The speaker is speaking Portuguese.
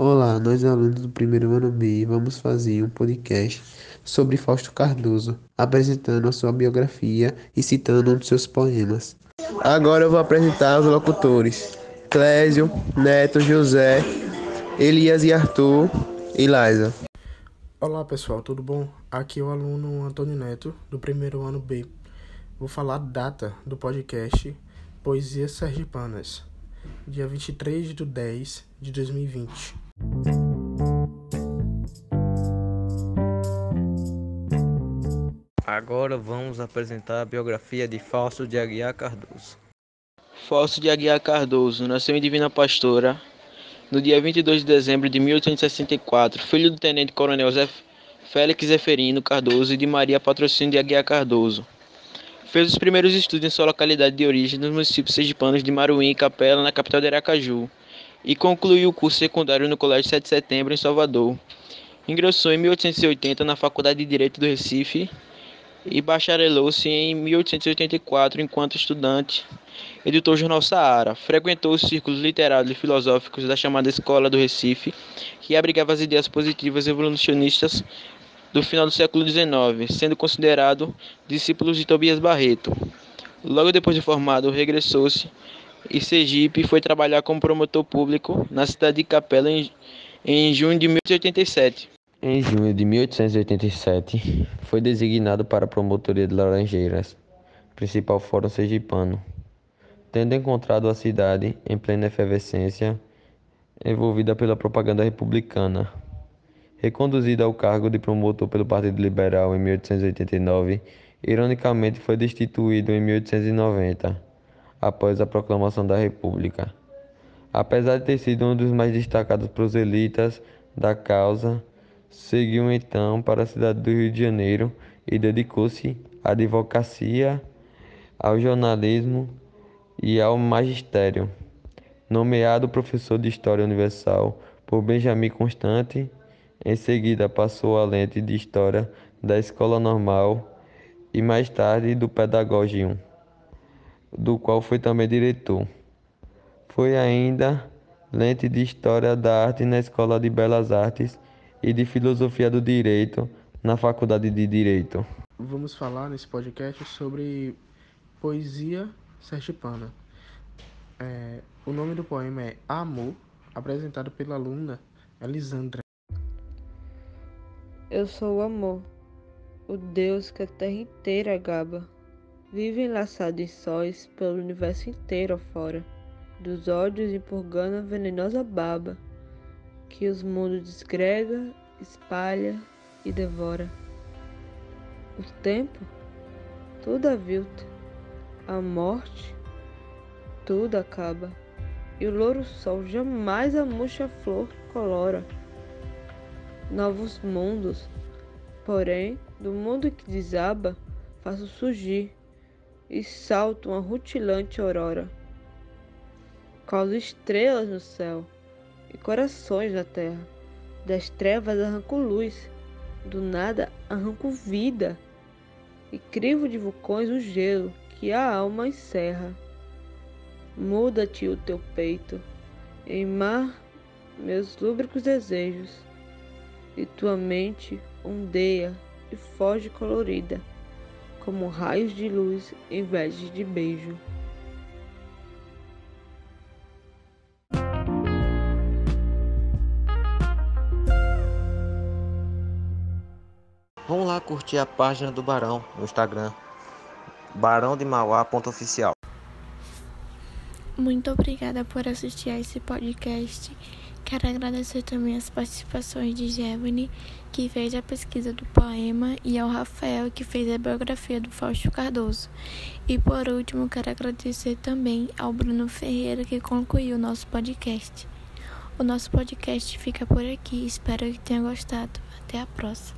Olá, nós alunos do primeiro ano B vamos fazer um podcast sobre Fausto Cardoso, apresentando a sua biografia e citando um de seus poemas. Agora eu vou apresentar os locutores: Clésio, Neto, José, Elias e Arthur e Liza. Olá pessoal, tudo bom? Aqui é o aluno Antônio Neto, do primeiro ano B. Vou falar a data do podcast Poesias Sergipanas, dia 23 de 10 de 2020. Agora vamos apresentar a biografia de Fausto de Aguiar Cardoso. Fausto de Aguiar Cardoso nasceu em Divina Pastora no dia 22 de dezembro de 1864, filho do tenente-coronel Félix Zeferino Cardoso e de Maria Patrocínio de Aguiar Cardoso. Fez os primeiros estudos em sua localidade de origem nos municípios sergipanos de Maruim e Capela, na capital de Aracaju, e concluiu o curso secundário no Colégio 7 de Setembro, em Salvador. Ingressou em 1880 na Faculdade de Direito do Recife e bacharelou-se em 1884 enquanto estudante. Editou o jornal Saara. Frequentou os círculos literários e filosóficos da chamada Escola do Recife, que abrigava as ideias positivas evolucionistas do final do século XIX, sendo considerado discípulo de Tobias Barreto. Logo depois de formado, regressou-se e Sergipe foi trabalhar como promotor público na cidade de Capela em, em junho de 1887. Em junho de 1887, foi designado para a promotoria de Laranjeiras, principal fórum sergipano, tendo encontrado a cidade em plena efervescência, envolvida pela propaganda republicana. Reconduzido ao cargo de promotor pelo Partido Liberal em 1889, ironicamente foi destituído em 1890 após a proclamação da República. Apesar de ter sido um dos mais destacados proselitas da causa, seguiu então para a cidade do Rio de Janeiro e dedicou-se à advocacia, ao jornalismo e ao magistério. Nomeado professor de História Universal por Benjamin Constante, em seguida passou a lente de História da Escola Normal e mais tarde do Pedagogium do qual foi também diretor. Foi ainda lente de História da Arte na Escola de Belas Artes e de Filosofia do Direito na Faculdade de Direito. Vamos falar nesse podcast sobre poesia sergipana. É, o nome do poema é Amor, apresentado pela aluna Elisandra. Eu sou o amor, o Deus que a terra inteira gaba Vive enlaçado em sóis pelo universo inteiro afora, dos ódios empurgando a venenosa baba, que os mundos desgrega, espalha e devora. O tempo, tudo avilta, a morte, tudo acaba, e o louro sol jamais a murcha flor colora. Novos mundos, porém, do mundo que desaba, faço surgir e salto uma rutilante aurora. Causo estrelas no céu e corações na terra. Das trevas arranco luz, do nada arranco vida, e crivo de vulcões o gelo que a alma encerra. Muda-te o teu peito, em mar meus lúbricos desejos, e tua mente ondeia e foge colorida como raios de luz em vez de beijo. Vamos lá curtir a página do Barão no Instagram. Barão de Mauá.oficial. Muito obrigada por assistir a esse podcast Quero agradecer também as participações de Jevani, que fez a pesquisa do poema, e ao Rafael, que fez a biografia do Fausto Cardoso. E por último, quero agradecer também ao Bruno Ferreira, que concluiu o nosso podcast. O nosso podcast fica por aqui. Espero que tenha gostado. Até a próxima.